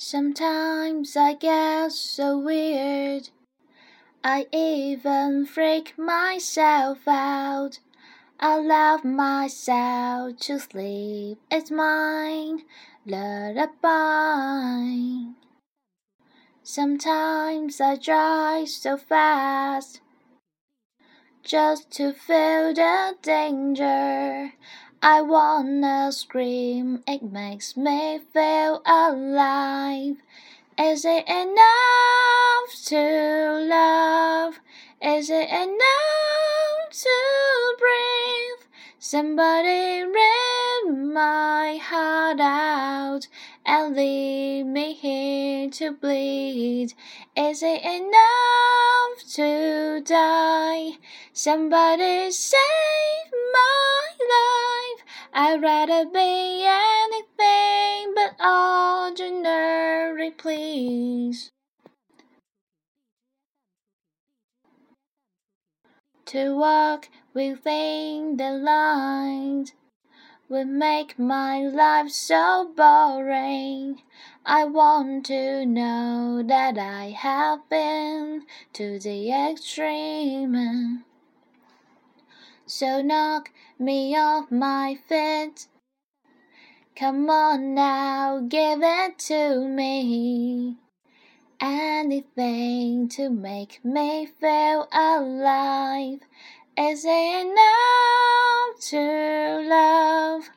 Sometimes I get so weird, I even freak myself out. I love myself to sleep, it's mine lullaby. Sometimes I drive so fast just to feel the danger. I wanna scream, it makes me feel alive. Is it enough to love? Is it enough to breathe? Somebody rip my heart out and leave me here to bleed. Is it enough to die? Somebody save my life. I'd rather be anything but ordinary, please. To walk within the lines would make my life so boring. I want to know that I have been to the extreme. So knock me off my feet. Come on now, give it to me. Anything to make me feel alive. Is enough to love?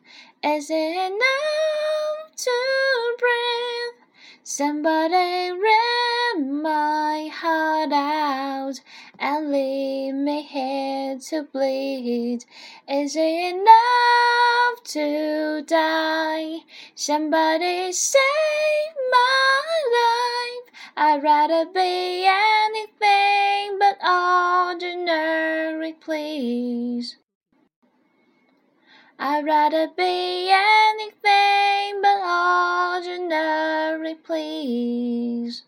Is enough to breathe? Somebody rip my heart out and leave me here to bleed. Is it enough to die? Somebody save my life. I'd rather be anything but ordinary, please. I'd rather be anything but ordinary, please.